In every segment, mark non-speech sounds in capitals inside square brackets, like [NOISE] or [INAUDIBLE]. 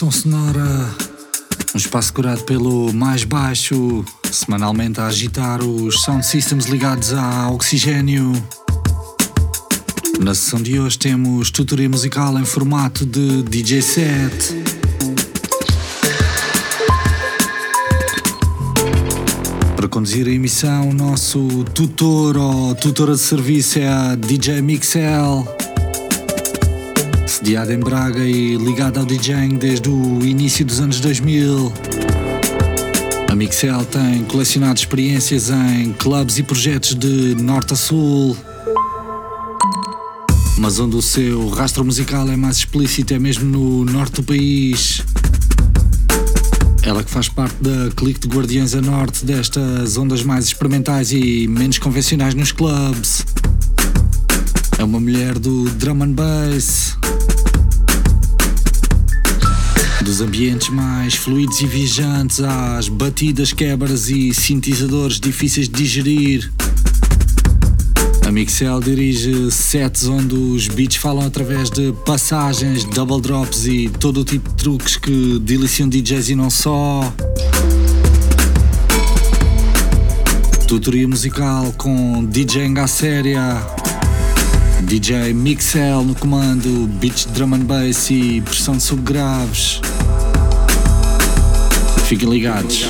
Pressão Sonora, um espaço curado pelo mais baixo, semanalmente a agitar os sound systems ligados a oxigênio. Na sessão de hoje temos tutoria musical em formato de DJ set. Para conduzir a emissão, o nosso tutor ou tutora de serviço é a DJ Mixel sediada em Braga e ligada ao DJing desde o início dos anos 2000. A Mixel tem colecionado experiências em clubes e projetos de norte a sul. Mas onde o seu rastro musical é mais explícito é mesmo no norte do país. Ela que faz parte da clique de Guardiões a Norte destas ondas mais experimentais e menos convencionais nos clubs. É uma mulher do drum and bass, dos ambientes mais fluidos e viajantes às batidas, quebras e sintetizadores difíceis de digerir. A Mixel dirige sets onde os beats falam através de passagens, double drops e todo o tipo de truques que deliciam DJs e não só. Tutoria musical com DJ à séria. DJ Mixel no comando, beats drum and bass e pressão de subgraves. Fiquem ligados.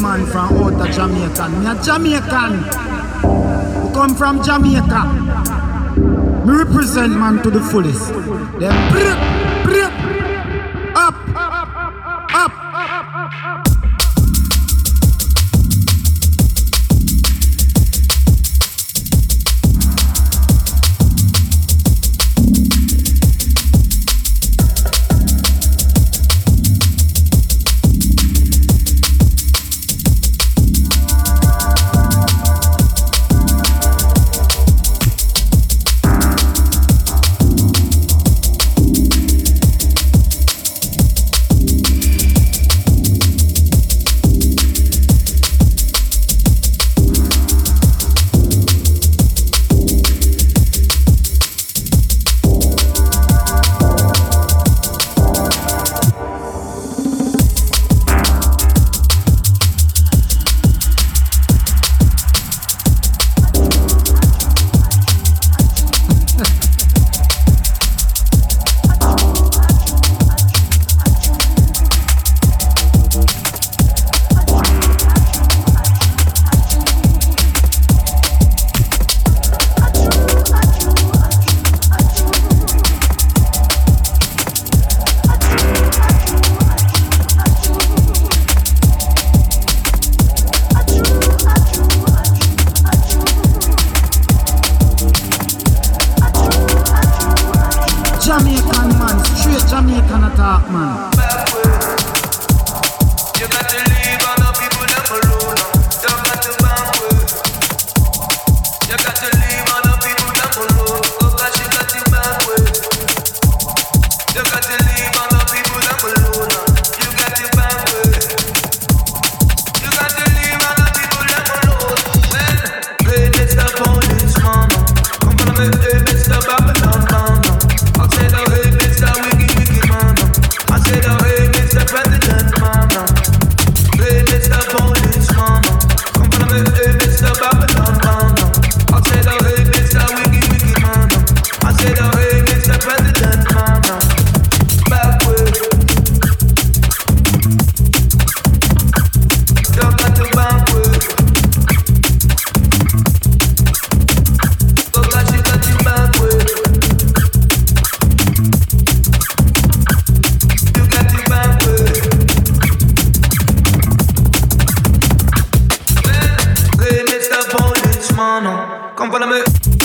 Man. From out of Jamaica. Me a Jamaican. We come from Jamaica. Me represent man to the fullest. Then people, I'm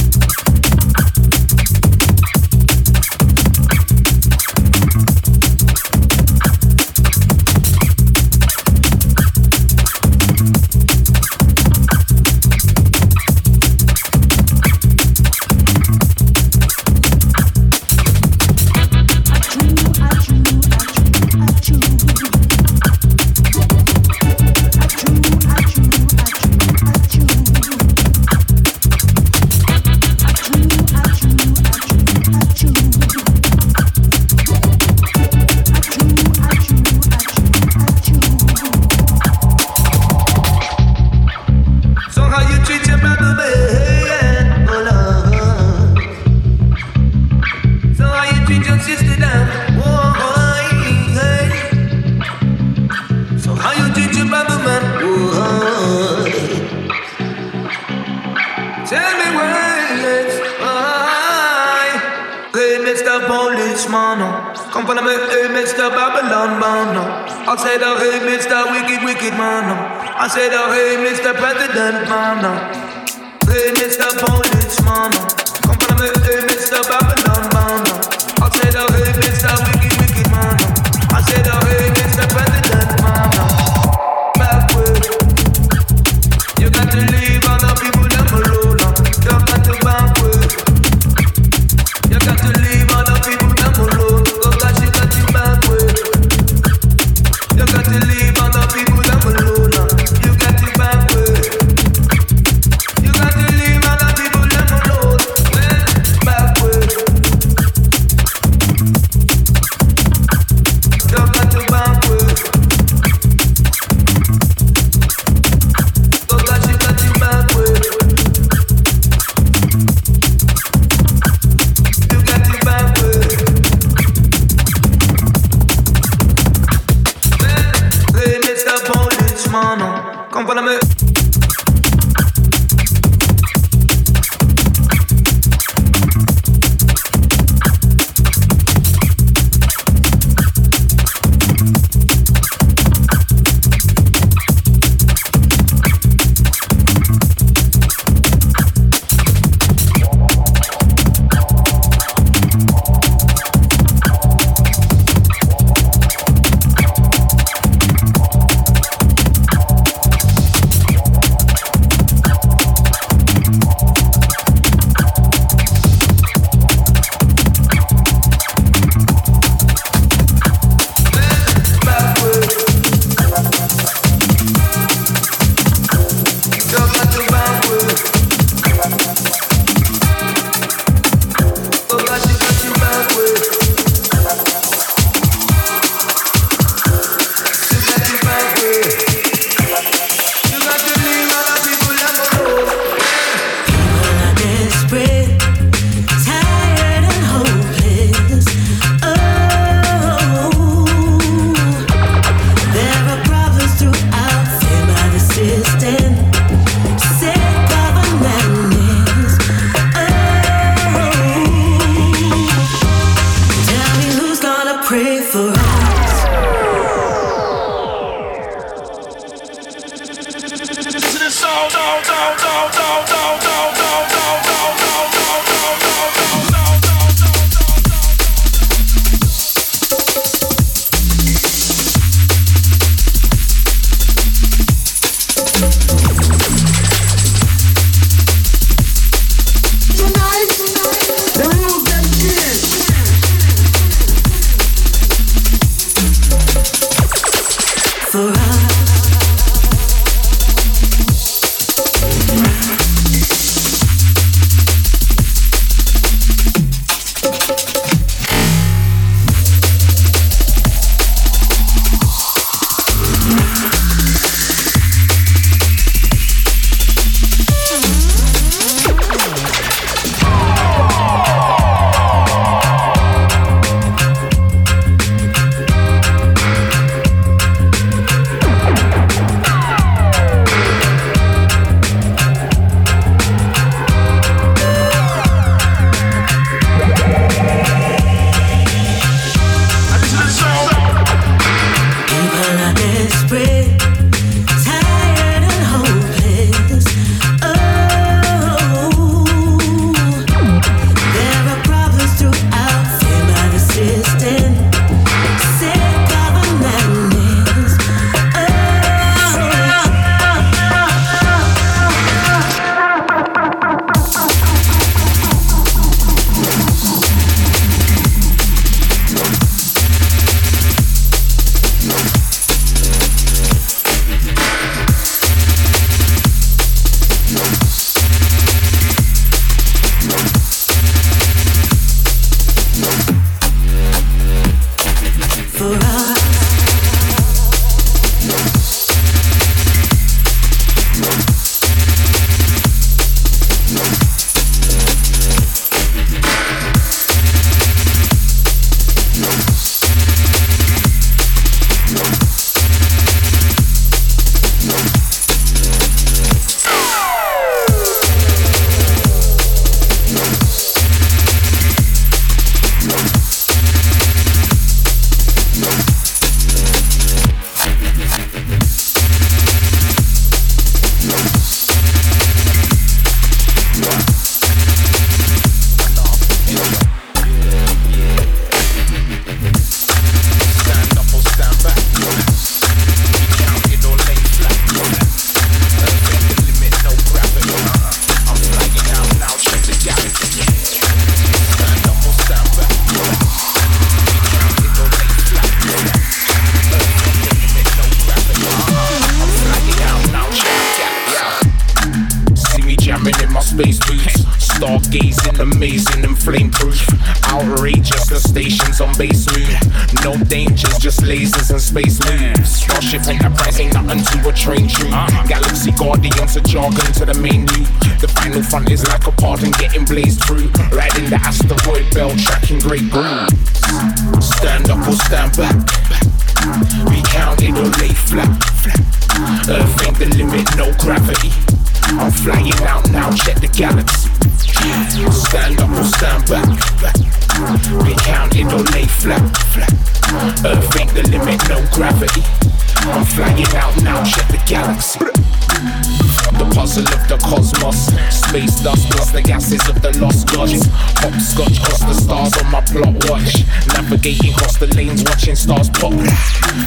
gases of the lost gods. Hopscotch cross the stars on my plot watch. Navigating across the lanes, watching stars pop.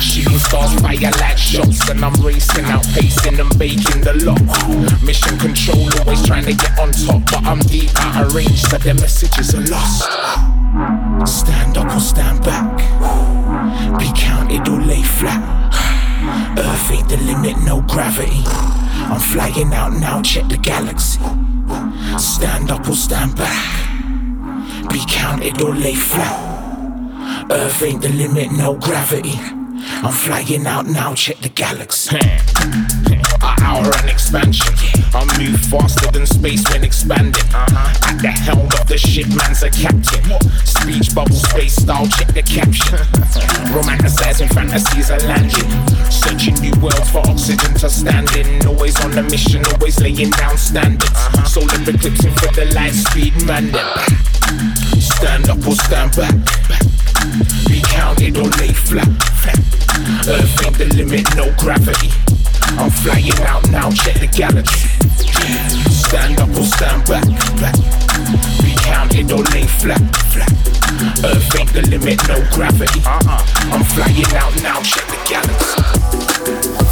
Shooting stars fire like shots. And I'm racing out, pacing and baking the lock. Mission control, always trying to get on top. But I'm deep out of range, so their messages are lost. Stand up or stand back. Be counted or lay flat. Earth ain't the limit, no gravity. I'm flying out now, check the galaxy. Stand up or stand back. Be counted or lay flat. Earth ain't the limit, no gravity. I'm flying out now, check the galaxy. Our an expansion. I move faster than space when expanding. Uh-huh. At the helm of the ship, man's a captain. Speech bubble, space style, check the caption. [LAUGHS] Romanticizing fantasies are landing. Searching new worlds for oxygen to stand in. Always on a mission, always laying down standards. Uh-huh. Solar eclipsing for the light speed man. Stand up or stand back. Be counted or lay flat. Earth ain't the limit, no gravity. I'm flying out now, check the galaxy. Stand up or stand back. Be counted or lay flat. Earth ain't the limit, no gravity. Uh-uh. I'm flying out now, check the galaxy.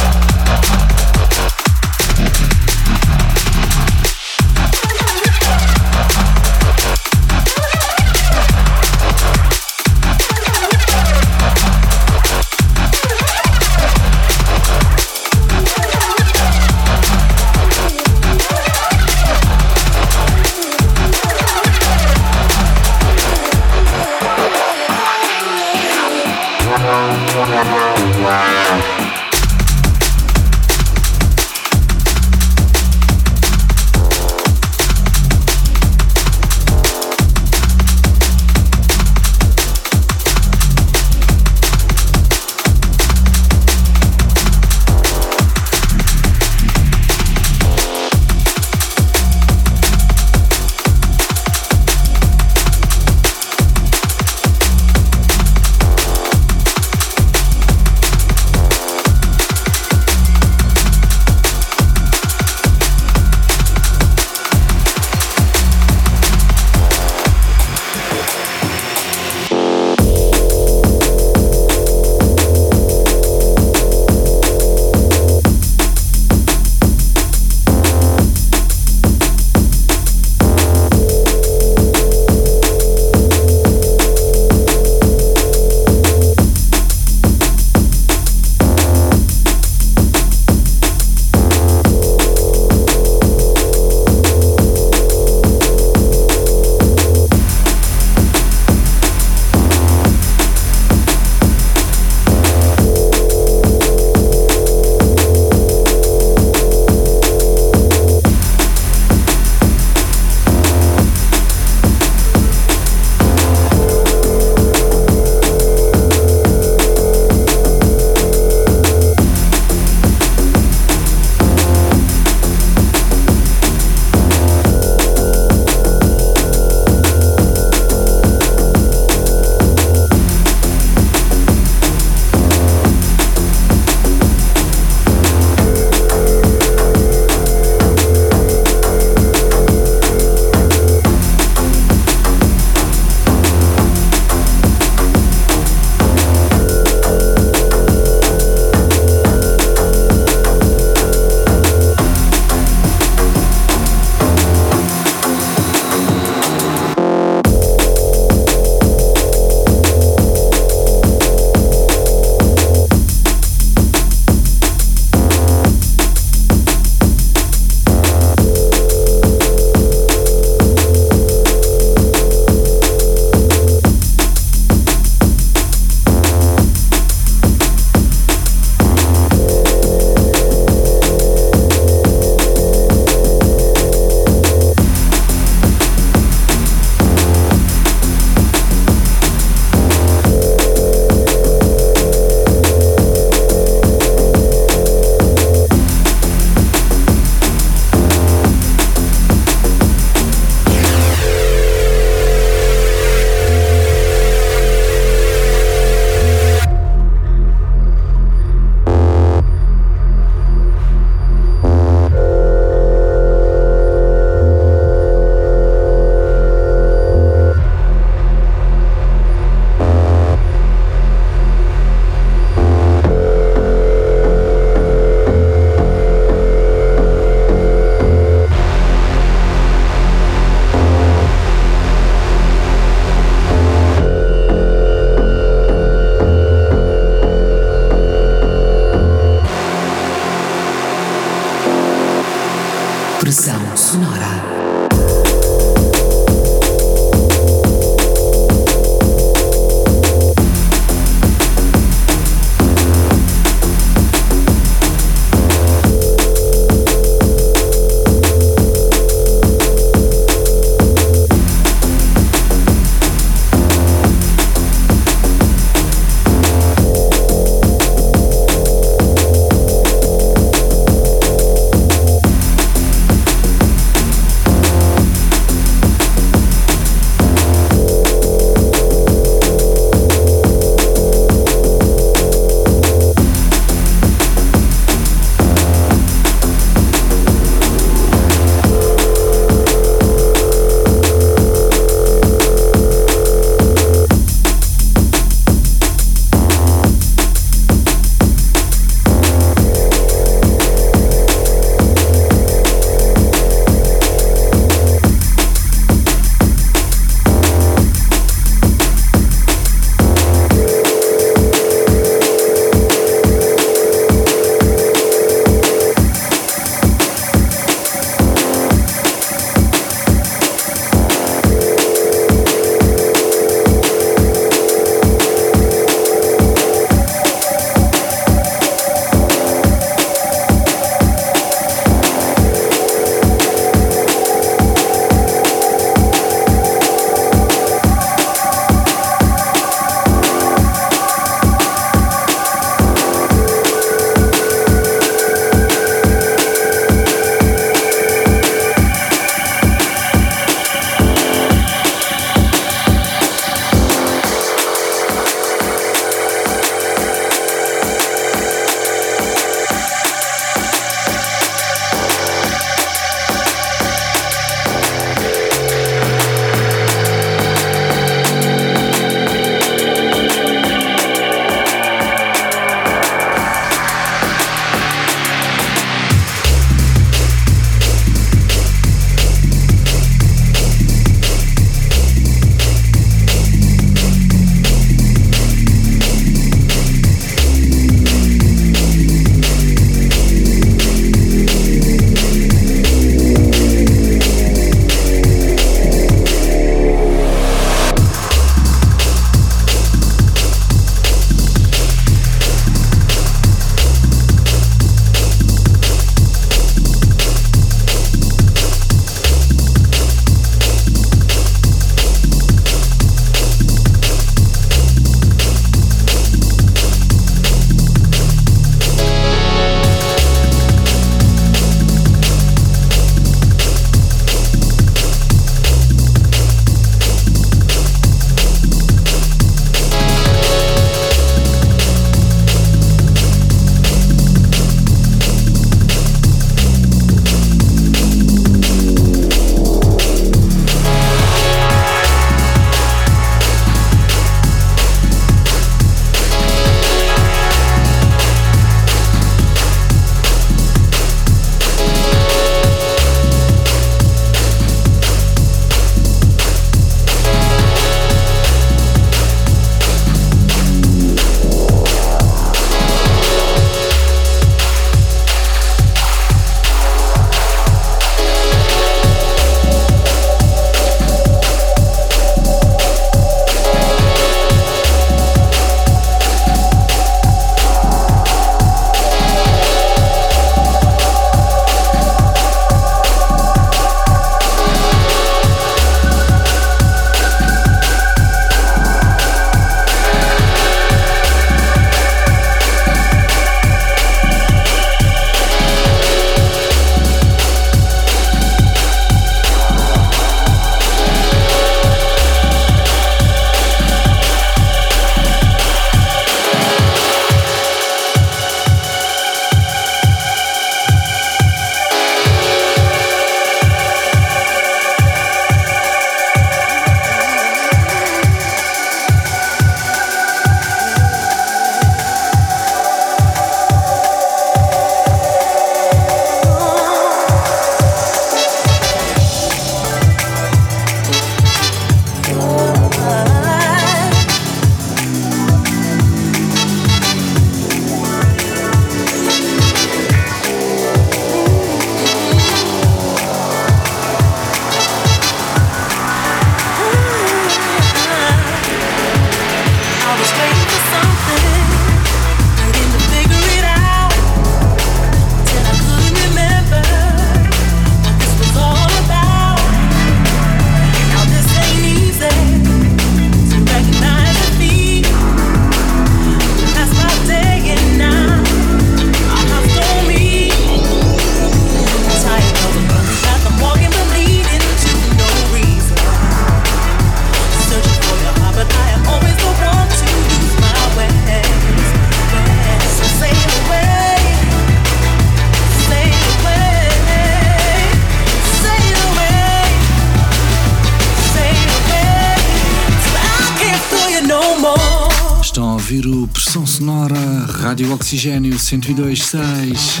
Sonora Rádio Oxigênio 102.6.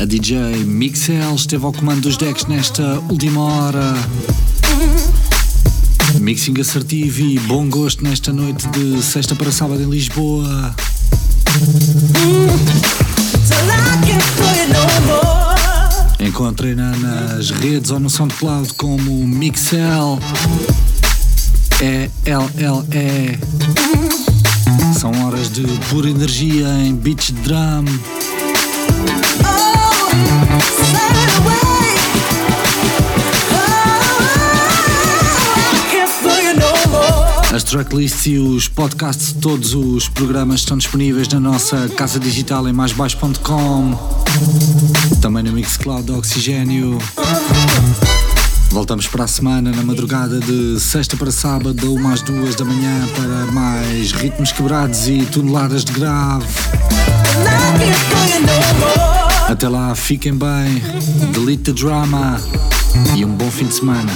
A DJ Mixel esteve ao comando dos decks nesta última hora. Mixing assertivo e bom gosto nesta noite de sexta para sábado em Lisboa. Encontrem-na nas redes ou no SoundCloud como Mixel. E-L-L-E. São horas de pura energia em beach drum. As tracklists e os podcasts de todos os programas estão disponíveis na nossa casa digital em maisbaixo.com, também no Mixcloud Oxigênio. Voltamos para a semana na madrugada de sexta para sábado, da uma às duas da manhã, para mais ritmos quebrados e toneladas de grave. Até lá, fiquem bem, delete the drama e um bom fim de semana.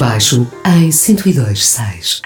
Baixo em 102.6.